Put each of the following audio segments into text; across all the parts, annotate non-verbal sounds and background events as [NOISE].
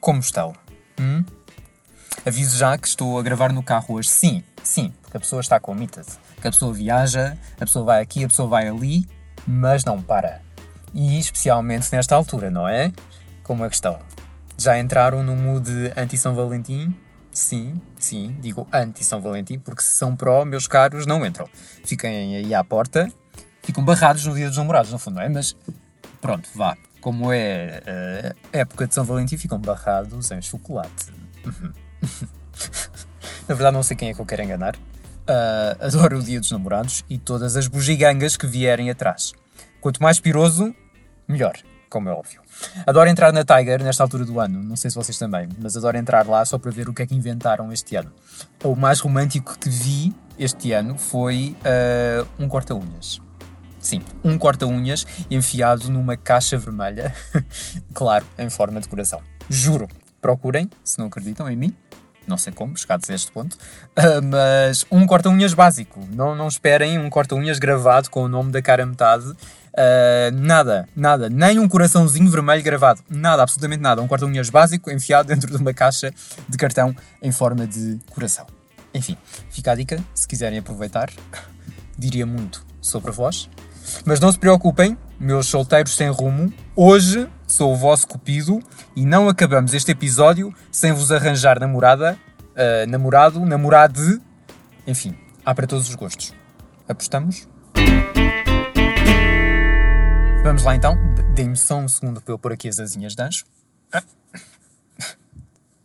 Como estão? Hum? Aviso já que estou a gravar no carro hoje. Sim, sim, porque a pessoa está committed. Que a pessoa viaja, a pessoa vai aqui, a pessoa vai ali, mas não para. E especialmente nesta altura, não é? Como é que estão? Já entraram no mood anti-São Valentim? Sim, sim, digo anti-São Valentim, porque se são pró, meus caros, não entram. Fiquem aí à porta, ficam barrados no dia dos namorados, no fundo, não é? Mas pronto, vá. Como é uh, época de São Valentim, ficam barrados em chocolate. [LAUGHS] Na verdade, não sei quem é que eu quero enganar. Uh, adoro o dia dos namorados e todas as bugigangas que vierem atrás. Quanto mais piroso, melhor, como é óbvio. Adoro entrar na Tiger nesta altura do ano, não sei se vocês também, mas adoro entrar lá só para ver o que é que inventaram este ano. O mais romântico que vi este ano foi uh, um corta-unhas. Sim, um corta-unhas enfiado numa caixa vermelha, [LAUGHS] claro, em forma de coração. Juro, procurem, se não acreditam em mim, não sei como, chegados a este ponto, uh, [LAUGHS] mas um corta-unhas básico. Não, não esperem um corta-unhas gravado com o nome da cara metade. Uh, nada, nada, nem um coraçãozinho vermelho gravado, nada, absolutamente nada. Um corta-unhas básico enfiado dentro de uma caixa de cartão em forma de coração. Enfim, fica a dica, se quiserem aproveitar, [LAUGHS] diria muito sobre vós. Mas não se preocupem, meus solteiros sem rumo, hoje sou o vosso cupido e não acabamos este episódio sem vos arranjar namorada, uh, namorado, namorade, enfim, há para todos os gostos. Apostamos? Vamos lá então, dê-me só um segundo para eu pôr aqui as asinhas de anjo.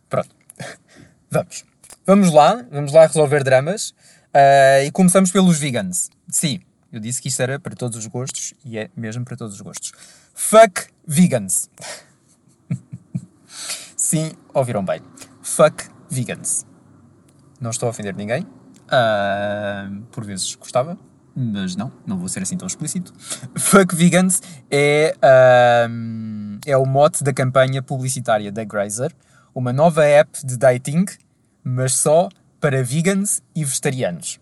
Pronto, [LAUGHS] vamos. Vamos lá, vamos lá resolver dramas uh, e começamos pelos vegans. Sim, eu disse que isto era para todos os gostos e é mesmo para todos os gostos. Fuck vegans. [LAUGHS] Sim, ouviram bem. Fuck vegans. Não estou a ofender ninguém. Uh, por vezes gostava, mas não, não vou ser assim tão explícito. Fuck vegans é, uh, é o mote da campanha publicitária da Grazer, uma nova app de dating, mas só para vegans e vegetarianos.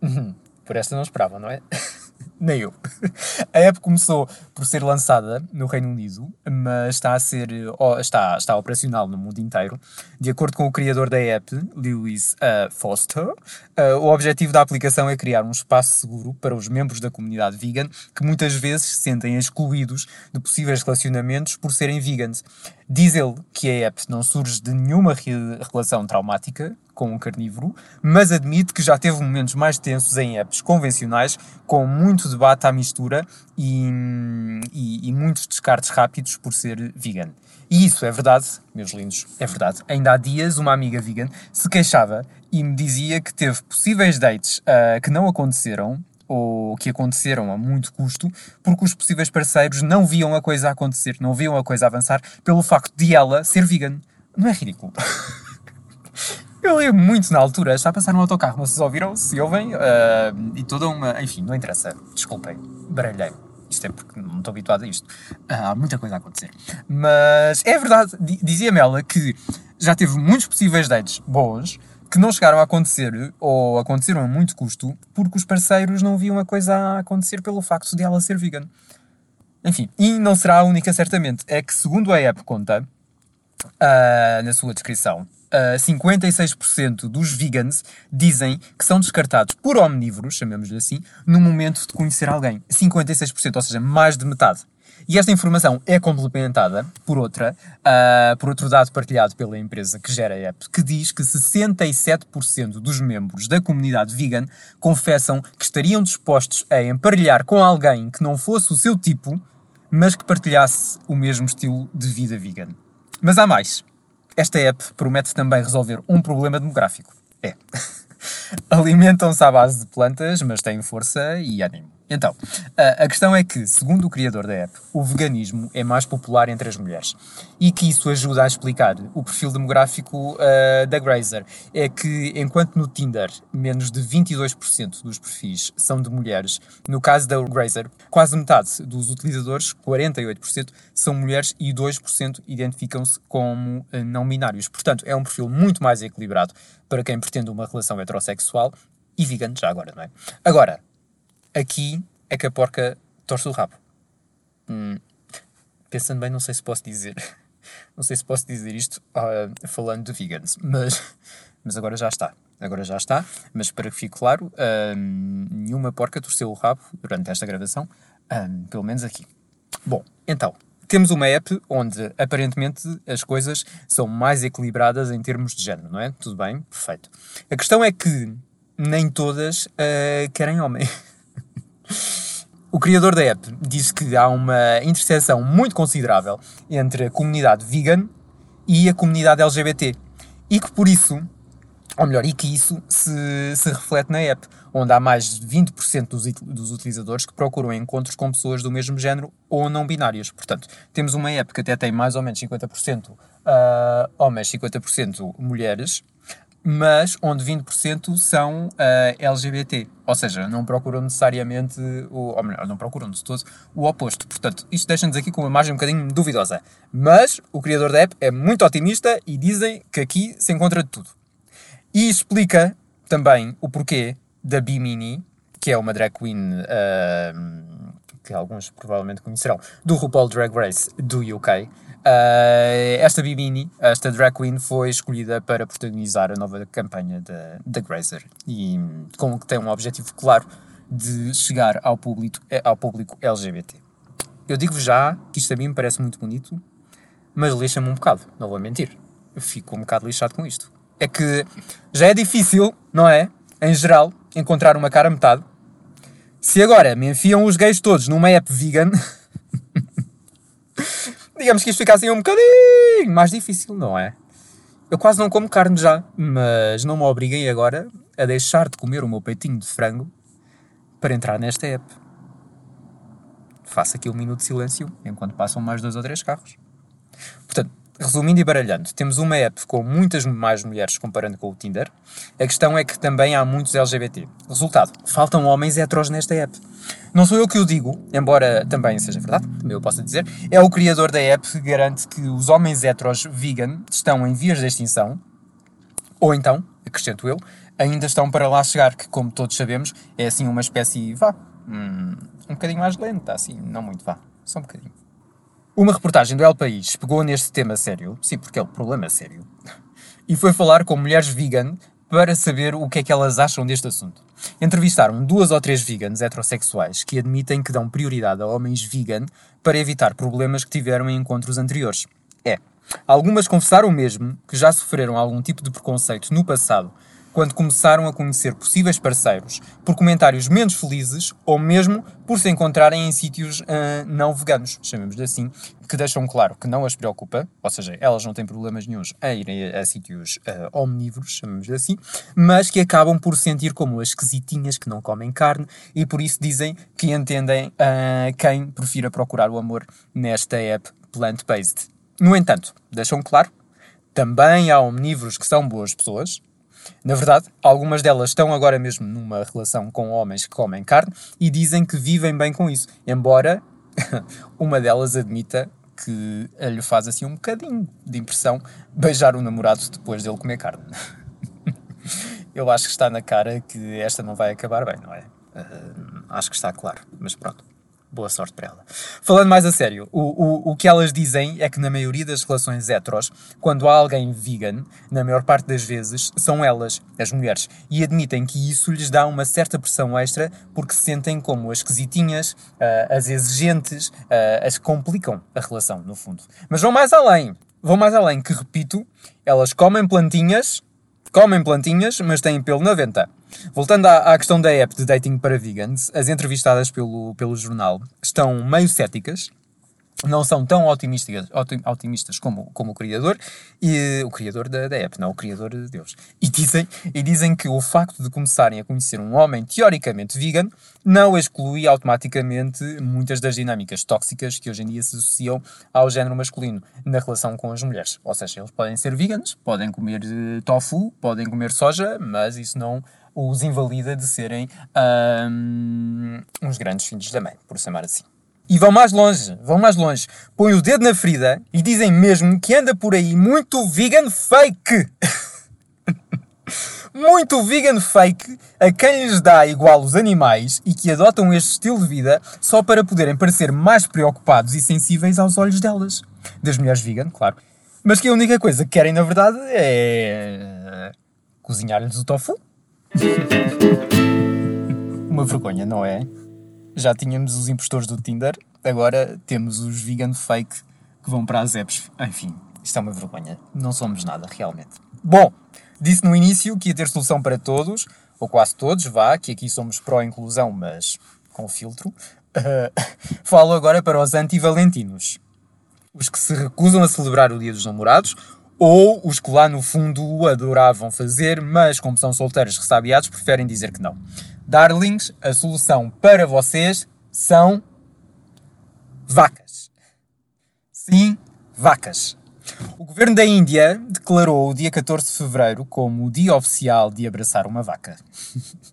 Uhum. [LAUGHS] Por esta não esperava, não é? [LAUGHS] Nem eu. A app começou por ser lançada no Reino Unido, mas está a ser está, está operacional no mundo inteiro. De acordo com o criador da app, Lewis uh, Foster, uh, o objetivo da aplicação é criar um espaço seguro para os membros da comunidade vegan que muitas vezes se sentem excluídos de possíveis relacionamentos por serem vegans. Diz ele que a app não surge de nenhuma relação traumática com um carnívoro, mas admite que já teve momentos mais tensos em apps convencionais, com muito debate à mistura e, e, e muitos descartes rápidos por ser vegan. E isso é verdade, meus lindos, é verdade. Ainda há dias, uma amiga vegan se queixava e me dizia que teve possíveis dates uh, que não aconteceram ou que aconteceram a muito custo, porque os possíveis parceiros não viam a coisa acontecer, não viam a coisa avançar, pelo facto de ela ser vegan. Não é ridículo? [LAUGHS] Eu li muito na altura, está a passar no autocarro, vocês ouviram? Se ouvem? Uh, e toda uma. Enfim, não interessa, desculpem, baralhei. Isto é porque não estou habituado a isto. Uh, há muita coisa a acontecer. Mas é verdade, dizia-me ela que já teve muitos possíveis dates bons, que não chegaram a acontecer ou aconteceram a muito custo porque os parceiros não viam a coisa a acontecer pelo facto de ela ser vegan. Enfim, e não será a única, certamente. É que, segundo a app conta, uh, na sua descrição, uh, 56% dos vegans dizem que são descartados por omnívoros, chamemos-lhe assim, no momento de conhecer alguém. 56%, ou seja, mais de metade. E esta informação é complementada por outra, uh, por outro dado partilhado pela empresa que gera a app, que diz que 67% dos membros da comunidade vegan confessam que estariam dispostos a emparelhar com alguém que não fosse o seu tipo, mas que partilhasse o mesmo estilo de vida vegan. Mas há mais. Esta app promete também resolver um problema demográfico. É. [LAUGHS] Alimentam-se à base de plantas, mas têm força e ânimo. Então, a questão é que, segundo o criador da app, o veganismo é mais popular entre as mulheres e que isso ajuda a explicar o perfil demográfico uh, da Grazer. É que, enquanto no Tinder menos de 22% dos perfis são de mulheres, no caso da Grazer, quase metade dos utilizadores, 48%, são mulheres e 2% identificam-se como uh, não binários. Portanto, é um perfil muito mais equilibrado para quem pretende uma relação heterossexual e vegan já agora, não é? Agora, aqui é que a porca torce o rabo. Hum, pensando bem, não sei se posso dizer. [LAUGHS] Não sei se posso dizer isto uh, falando de vegans, mas, mas agora já está. Agora já está, mas para que fique claro, uh, nenhuma porca torceu o rabo durante esta gravação, uh, pelo menos aqui. Bom, então, temos uma app onde aparentemente as coisas são mais equilibradas em termos de género, não é? Tudo bem, perfeito. A questão é que nem todas querem homem. [LAUGHS] o criador da app disse que há uma interseção muito considerável entre a comunidade vegan e a comunidade LGBT e que por isso ou melhor, e que isso se, se reflete na app, onde há mais de 20% dos, dos utilizadores que procuram encontros com pessoas do mesmo género ou não binários. Portanto, temos uma app que até tem mais ou menos 50% uh, ah, homens, 50% mulheres, mas onde 20% são uh, ah, LGBT. Ou seja, não procuram necessariamente, o, ou melhor, não procuram de todo o oposto. Portanto, isto deixa-nos aqui com uma imagem um bocadinho duvidosa. Mas o criador da app é muito otimista e dizem que aqui se encontra de tudo. E explica também o porquê da Bimini, que é uma drag queen uh, que alguns provavelmente conhecerão, do RuPaul Drag Race do UK. Uh, esta Bimini, esta drag queen, foi escolhida para protagonizar a nova campanha da, da Grazer e com que tem um objetivo claro de chegar ao público, ao público LGBT. Eu digo já que isto a mim me parece muito bonito, mas lixa-me um bocado, não vou mentir. Eu fico um bocado lixado com isto é que já é difícil, não é? Em geral, encontrar uma cara metade. Se agora me enfiam os gays todos numa app vegan, [LAUGHS] digamos que isto fica assim um bocadinho mais difícil, não é? Eu quase não como carne já, mas não me obriguem agora a deixar de comer o meu peitinho de frango para entrar nesta app. Faço aqui um minuto de silêncio enquanto passam mais dois ou três carros. Portanto, Resumindo e baralhando, temos uma app com muitas mais mulheres comparando com o Tinder. A questão é que também há muitos LGBT. Resultado, faltam homens heteros nesta app. Não sou eu que o digo, embora também seja verdade, também eu posso dizer. É o criador da app que garante que os homens heteros vegan estão em vias de extinção. Ou então, acrescento eu, ainda estão para lá chegar, que como todos sabemos, é assim uma espécie, vá, um, um bocadinho mais lenta, assim, não muito, vá, só um bocadinho. Uma reportagem do El País pegou neste tema sério, sim, porque é um problema sério, e foi falar com mulheres vegan para saber o que é que elas acham deste assunto. Entrevistaram duas ou três vegans heterossexuais que admitem que dão prioridade a homens vegan para evitar problemas que tiveram em encontros anteriores. É, algumas confessaram mesmo que já sofreram algum tipo de preconceito no passado quando começaram a conhecer possíveis parceiros por comentários menos felizes ou mesmo por se encontrarem em sítios uh, não veganos, chamemos-lhe assim, que deixam claro que não as preocupa, ou seja, elas não têm problemas nenhums a irem a, a sítios uh, omnívoros, chamemos-lhe assim, mas que acabam por sentir como as esquisitinhas que não comem carne e por isso dizem que entendem uh, quem prefira procurar o amor nesta app plant-based. No entanto, deixam claro, também há omnívoros que são boas pessoas, na verdade, algumas delas estão agora mesmo numa relação com homens que comem carne e dizem que vivem bem com isso, embora [LAUGHS] uma delas admita que lhe faz assim um bocadinho de impressão beijar o namorado depois dele comer carne. [LAUGHS] Eu acho que está na cara que esta não vai acabar bem, não é? Uh, acho que está claro, mas pronto boa sorte para ela. Falando mais a sério, o, o, o que elas dizem é que na maioria das relações heteros, quando há alguém vegan, na maior parte das vezes, são elas, as mulheres, e admitem que isso lhes dá uma certa pressão extra porque se sentem como as esquisitinhas, uh, as exigentes, uh, as que complicam a relação, no fundo. Mas vão mais além. Vão mais além, que repito, elas comem plantinhas comem plantinhas, mas têm pelo na venta. Voltando à, à, questão da app de dating para vegans, as entrevistadas pelo, pelo jornal estão meio céticas não são tão otimistas, otimistas como, como o criador, e o criador da, da app, não o criador de Deus. E dizem, e dizem que o facto de começarem a conhecer um homem teoricamente vegan não exclui automaticamente muitas das dinâmicas tóxicas que hoje em dia se associam ao género masculino na relação com as mulheres. Ou seja, eles podem ser veganos, podem comer eh, tofu, podem comer soja, mas isso não os invalida de serem uns grandes filhos da mãe, por chamar assim. E vão mais longe, vão mais longe. Põem o dedo na ferida e dizem mesmo que anda por aí muito vegan fake. [LAUGHS] muito vegan fake a quem lhes dá igual os animais e que adotam este estilo de vida só para poderem parecer mais preocupados e sensíveis aos olhos delas. Das mulheres vegan, claro. Mas que a única coisa que querem, na verdade, é. cozinhar-lhes o tofu. [LAUGHS] Uma vergonha, não é? Já tínhamos os impostores do Tinder, agora temos os vegan fake que vão para as apps. Enfim, isto é uma vergonha. Não somos nada, realmente. Bom, disse no início que ia ter solução para todos, ou quase todos, vá, que aqui somos pró-inclusão, mas com filtro. Uh, [LAUGHS] falo agora para os anti-valentinos. Os que se recusam a celebrar o Dia dos Namorados, ou os que lá no fundo adoravam fazer, mas como são solteiros ressabiados, preferem dizer que não. Darlings, a solução para vocês são vacas. Sim, vacas. O governo da Índia declarou o dia 14 de fevereiro como o dia oficial de abraçar uma vaca. [LAUGHS]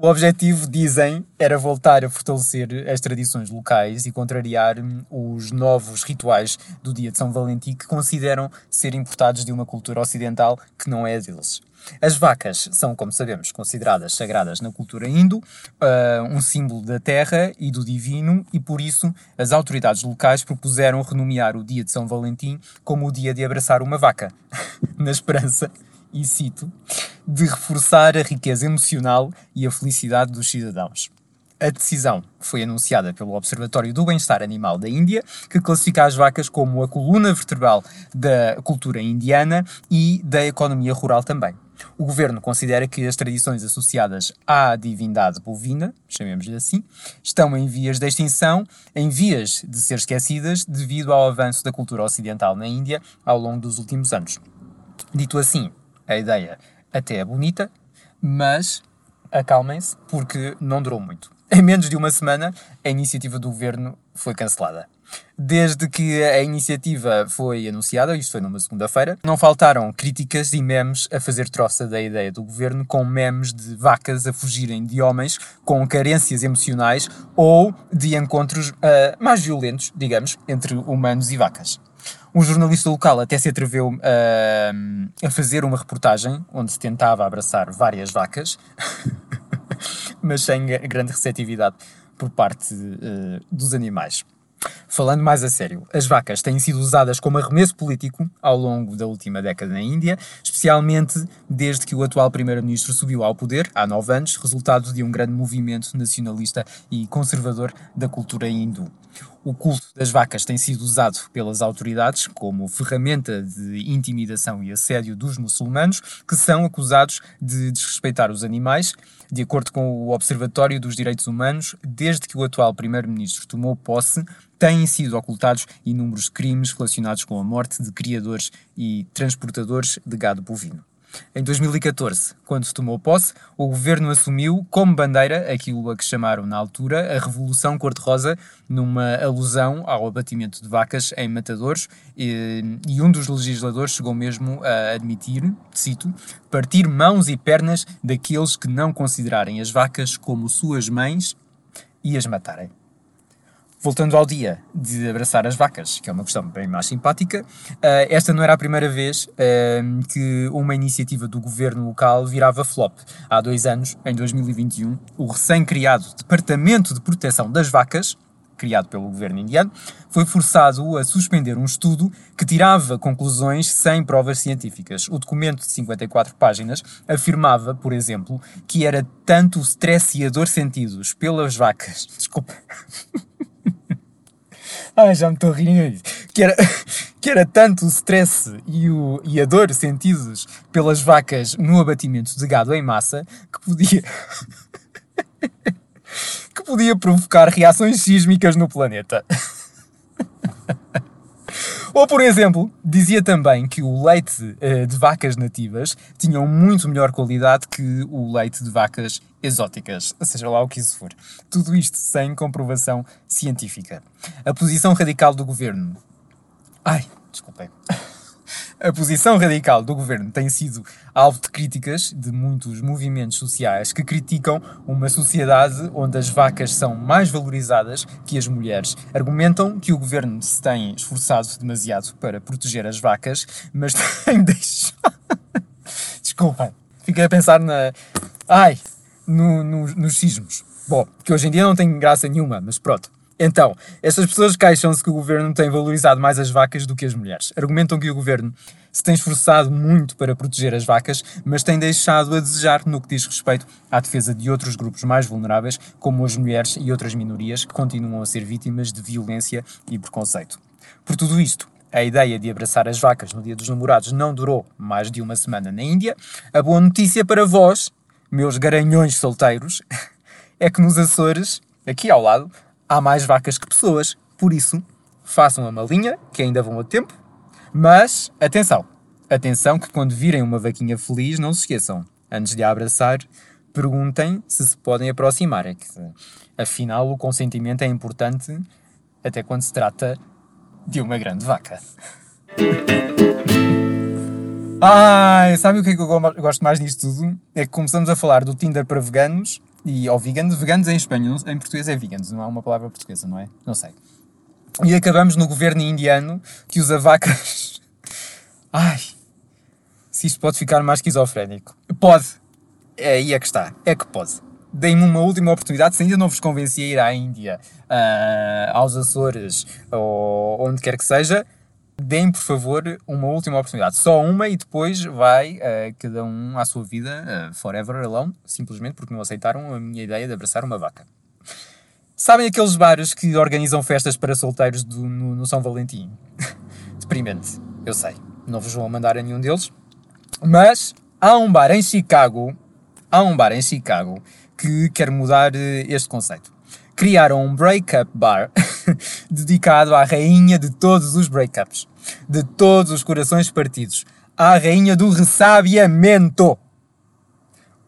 O objetivo, dizem, era voltar a fortalecer as tradições locais e contrariar hum, os novos rituais do dia de São Valentim que consideram ser importados de uma cultura ocidental que não é deles. As vacas são, como sabemos, consideradas sagradas na cultura hindu, uh, um símbolo da terra e do divino, e por isso as autoridades locais propuseram renomear o dia de São Valentim como o dia de abraçar uma vaca, [LAUGHS] na esperança e cito, de reforçar a riqueza emocional e a felicidade dos cidadãos. A decisão foi anunciada pelo Observatório do Bem-Estar Animal da Índia, que classifica as vacas como a coluna vertebral da cultura indiana e da economia rural também. O governo considera que as tradições associadas à divindade bovina, chamemos-lhe assim, estão em vias de extinção, em vias de ser esquecidas devido ao avanço da cultura ocidental na Índia ao longo dos últimos anos. Dito assim, a ideia até é bonita, mas acalmem-se porque não durou muito. [LAUGHS] Em menos de uma semana, a iniciativa do governo foi cancelada. Desde que a iniciativa foi anunciada, isto foi numa segunda-feira, não faltaram críticas e memes a fazer troça da ideia do governo, com memes de vacas a fugirem de homens com carências emocionais ou de encontros uh, mais violentos, digamos, entre humanos e vacas. Um jornalista local até se atreveu uh, a fazer uma reportagem onde se tentava abraçar várias vacas, [LAUGHS] mas sem grande receptividade por parte uh, dos animais. Falando mais a sério, as vacas têm sido usadas como arremesso político ao longo da última década na Índia, especialmente desde que o atual primeiro-ministro subiu ao poder, há nove anos, resultado de um grande movimento nacionalista e conservador da cultura hindu. O culto das vacas tem sido usado pelas autoridades como ferramenta de intimidação e assédio dos muçulmanos, que são acusados de desrespeitar os animais. De acordo com o Observatório dos Direitos Humanos, desde que o atual primeiro-ministro tomou posse, têm sido ocultados inúmeros crimes relacionados com a morte de criadores e transportadores de gado bovino. Em 2014, quando tomou posse, o governo assumiu como bandeira aquilo a que chamaram na altura a Revolução Cor-de-Rosa, numa alusão ao abatimento de vacas em matadores, e, e um dos legisladores chegou mesmo a admitir, cito, partir mãos e pernas daqueles que não considerarem as vacas como suas mães e as matarem. Voltando ao dia de abraçar as vacas, que é uma questão bem mais simpática, uh, esta não era a primeira vez uh, que uma iniciativa do governo local virava flop. Há dois anos, em 2021, o recém-criado Departamento de Proteção das Vacas, criado pelo governo indiano, foi forçado a suspender um estudo que tirava conclusões sem provas científicas. O documento de 54 páginas afirmava, por exemplo, que era tanto o stress e a dor sentidos pelas vacas. [LAUGHS] Desculpa. Ai, já me estou rir que era, [LAUGHS] que era tanto o stress e, o, e a dor sentidos pelas vacas no abatimento de gado em massa que podia. [LAUGHS] que podia provocar reações sísmicas no planeta. [LAUGHS] Ou, por exemplo, dizia também que o leite uh, de vacas nativas tinha muito melhor qualidade que o leite de vacas exóticas, seja lá o que isso for. Tudo isto sem comprovação científica. A posição radical do governo. Ai, desculpem. [LAUGHS] A posição radical do governo tem sido alvo de críticas de muitos movimentos sociais que criticam uma sociedade onde as vacas são mais valorizadas que as mulheres. Argumentam que o governo se tem esforçado demasiado para proteger as vacas, mas [LAUGHS] tem deixado. [LAUGHS] Desculpem. fiquei a pensar na. Ai, no, no, nos sismos. Bom, que hoje em dia não tem graça nenhuma, mas pronto. Então, estas pessoas queixam-se que o governo tem valorizado mais as vacas do que as mulheres. Argumentam que o governo se tem esforçado muito para proteger as vacas, mas tem deixado a desejar no que diz respeito à defesa de outros grupos mais vulneráveis, como as mulheres e outras minorias que continuam a ser vítimas de violência e preconceito. Por tudo isto, a ideia de abraçar as vacas no Dia dos Namorados não durou mais de uma semana na Índia. A boa notícia para vós, meus garanhões solteiros, [LAUGHS] é que nos Açores, aqui ao lado, há mais vacas que pessoas. Por isso, façam a malinha, que ainda vão a tempo. Mas, atenção! Atenção que quando virem uma vaquinha feliz, não se esqueçam. Antes de a abraçar, perguntem se se podem aproximar. É afinal, o consentimento é importante até quando se trata de uma grande vaca. Ai, sabe o que é que eu gosto mais disto tudo? É que começamos a falar do Tinder para veganos e ou veganos, veganos em espanhol, em português é veganos, não há uma palavra portuguesa, não é? Não sei. E acabamos no governo indiano que usa vacas. [LAUGHS] Ai, se isto pode ficar mais esquizofrénico. Pode. É aí é que está. É que pode. Deem-me uma última oportunidade, se ainda não vos convenci a ir à Índia, uh, aos Açores ou onde quer que seja, deem por favor uma última oportunidade. Só uma e depois vai uh, cada um à sua vida, uh, forever alone, simplesmente porque não aceitaram a minha ideia de abraçar uma vaca. Sabem aqueles bares que organizam festas para solteiros do, no, no São Valentim? [LAUGHS] Deprimente, eu sei. Não vos vou mandar a nenhum deles. Mas há um bar em Chicago, há um bar em Chicago que quer mudar eh, este conceito. Criaram um breakup bar [LAUGHS] dedicado à rainha de todos os breakups, de todos os corações partidos, à rainha do ressabiamento.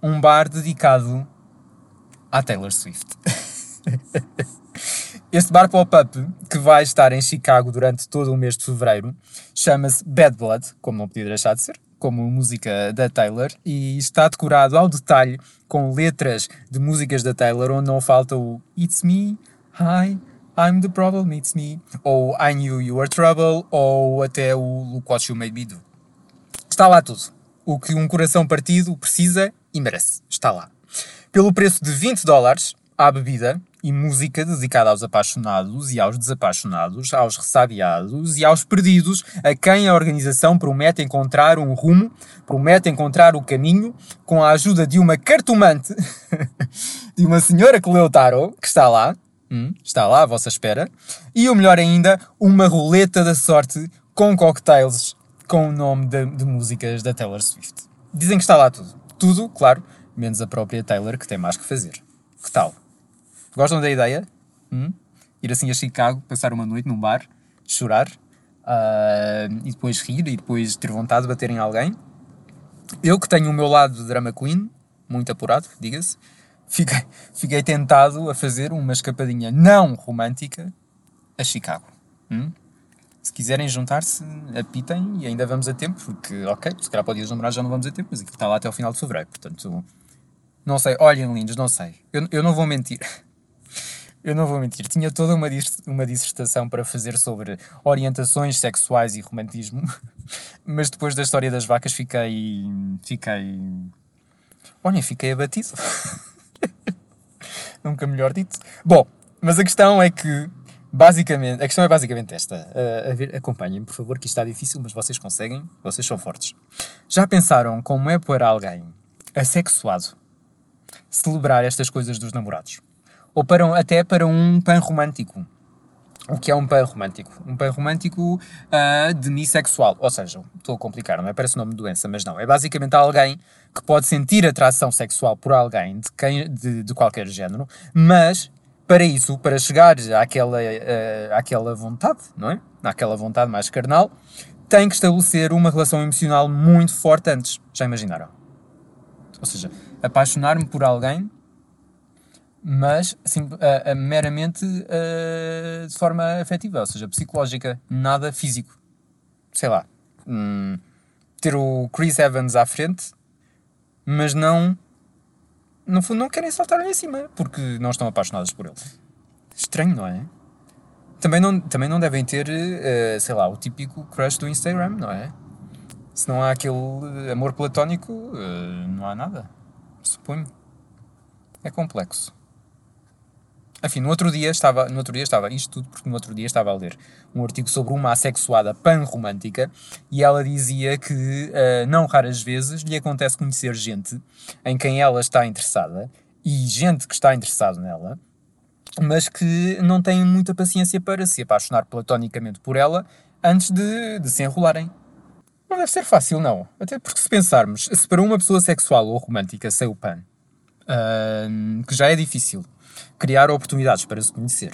Um bar dedicado à Taylor Swift. [LAUGHS] Este bar pop-up, que vai estar em Chicago durante todo o mês de fevereiro, chama-se Bad Blood, como não podia deixar de ser, como música da Taylor, e está decorado ao detalhe com letras de músicas da Taylor, onde não falta o It's Me, Hi, I'm the problem, it's me, ou I knew you were trouble, ou até o Look What You Made Me Do. Está lá tudo. O que um coração partido precisa e merece. Está lá. Pelo preço de 20 dólares, há bebida, e música dedicada aos apaixonados e aos desapaixonados, aos ressabiados e aos perdidos, a quem a organização promete encontrar um rumo, promete encontrar o caminho, com a ajuda de uma cartomante, [LAUGHS] de uma senhora que leu tarot, que está lá, hum, está lá à vossa espera, e o melhor ainda, uma roleta da sorte com cocktails com o nome de, de músicas da Taylor Swift. Dizem que está lá tudo. Tudo, claro, menos a própria Taylor, que tem mais que fazer. Que tal? Gostam da ideia? Hum? Ir assim a Chicago, passar uma noite num bar, chorar uh, e depois rir e depois ter vontade de bater em alguém. Eu que tenho o meu lado de drama queen, muito apurado, diga-se, fiquei, fiquei tentado a fazer uma escapadinha não romântica a Chicago. Hum? Se quiserem juntar-se, apitem e ainda vamos a tempo, porque, ok, se calhar para o dia já não vamos a tempo, mas aquilo está lá até ao final de fevereiro, portanto, não sei, olhem lindos, não sei. Eu, eu não vou mentir. Eu não vou mentir, tinha toda uma, uma dissertação para fazer sobre orientações sexuais e romantismo, [LAUGHS] mas depois da história das vacas fiquei. fiquei. Olhem, fiquei abatido. [LAUGHS] Nunca melhor dito. Bom, mas a questão é que, basicamente, a questão é basicamente esta. Uh, acompanhem-me, por favor, que isto está difícil, mas vocês conseguem, vocês são fortes. Já pensaram como é para alguém assexuado celebrar estas coisas dos namorados? Ou para, até para um pan romântico. O que é um pan romântico? Um pan romântico uh, demissexual. Ou seja, estou a complicar, não é? Parece nome de doença, mas não. É basicamente alguém que pode sentir atração sexual por alguém de, quem, de, de qualquer género, mas para isso, para chegar àquela, uh, àquela vontade, não é? Àquela vontade mais carnal, tem que estabelecer uma relação emocional muito forte antes. Já imaginaram? Ou seja, apaixonar-me por alguém mas assim, uh, uh, meramente uh, de forma afetiva, ou seja, psicológica, nada físico. Sei lá, hum, ter o Chris Evans à frente, mas não, no fundo, não querem saltar-lhe em cima porque não estão apaixonados por ele. Estranho, não é? Também não, também não devem ter, sei lá, o típico crush do Instagram, não é? Se não há aquele amor platónico, uh, não há nada. Suponho. É complexo. Enfim, no outro dia estava, no outro dia estava, isto tudo porque no outro dia estava a ler um artigo sobre uma assexuada pan-romântica e ela dizia que uh, não raras vezes lhe acontece conhecer gente em quem ela está interessada e gente que está interessado nela, mas que não tem muita paciência para se apaixonar platonicamente por ela antes de, de se enrolarem. Não deve ser fácil, não. Até porque se pensarmos, se para uma pessoa sexual ou romântica sem o pan, uh, que já é difícil, criar oportunidades para se conhecer,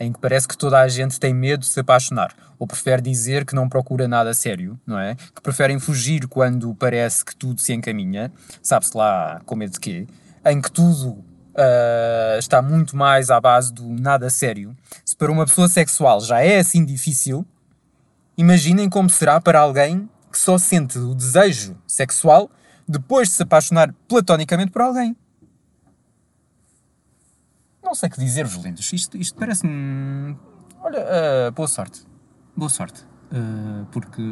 em que parece que toda a gente tem medo de se apaixonar, ou prefere dizer que não procura nada sério, não é? Que preferem fugir quando parece que tudo se encaminha, sabe-se lá com medo de quê, em que tudo uh, está muito mais à base do nada sério. Se para uma pessoa sexual já é assim difícil, imaginem como será para alguém que só sente o desejo sexual depois de se apaixonar platonicamente por alguém. Não sei que dizer-vos, lindos. Isto, isto parece-me. Olha, uh, boa sorte. Boa sorte. Uh, porque.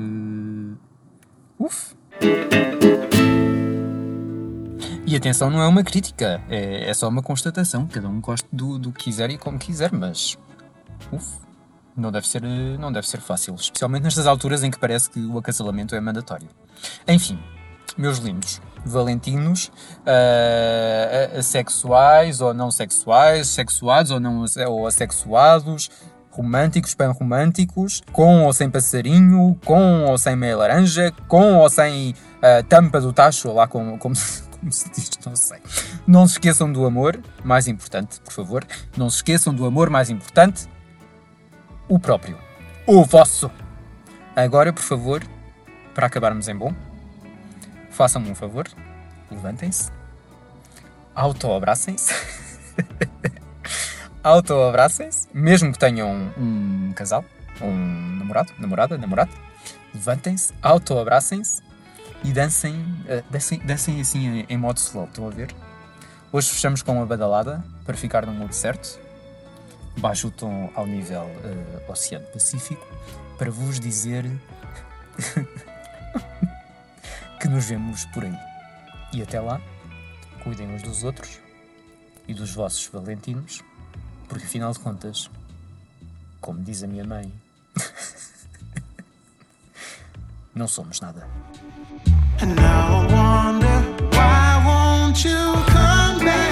Uf! E atenção, não é uma crítica, é, é só uma constatação. Cada um gosta do, do que quiser e como quiser, mas. Uf! Não deve, ser, não deve ser fácil, especialmente nestas alturas em que parece que o acasalamento é mandatório. Enfim, meus lindos, valentinos, uh, ou não sexuais, sexuados ou não ou assexuados, românticos, pan-românticos, com ou sem passarinho, com ou sem meia laranja, com ou sem uh, tampa do tacho, lá como, como, [LAUGHS] como se diz, não sei. Não se esqueçam do amor, mais importante, por favor. Não se esqueçam do amor mais importante, o próprio, o vosso. Agora, por favor, para acabarmos em bom, façam-me um favor, levantem-se, auto-abracem-se, [LAUGHS] auto-abracem-se, mesmo que tenham um, casal, um namorado, namorada, namorado, levantem-se, auto-abracem-se e dancem, uh, dancem, dancem assim em, em modo slow, estão a ver? Hoje fechamos com uma badalada para ficar no mood certo, baixo o tom ao nível uh, Oceano Pacífico, para vos dizer [LAUGHS] que nos vemos por aí. E até lá, cuidem uns dos outros e dos vossos valentinos, porque afinal de contas, como diz a minha mãe, [LAUGHS] não somos nada. And I wonder why won't you come back?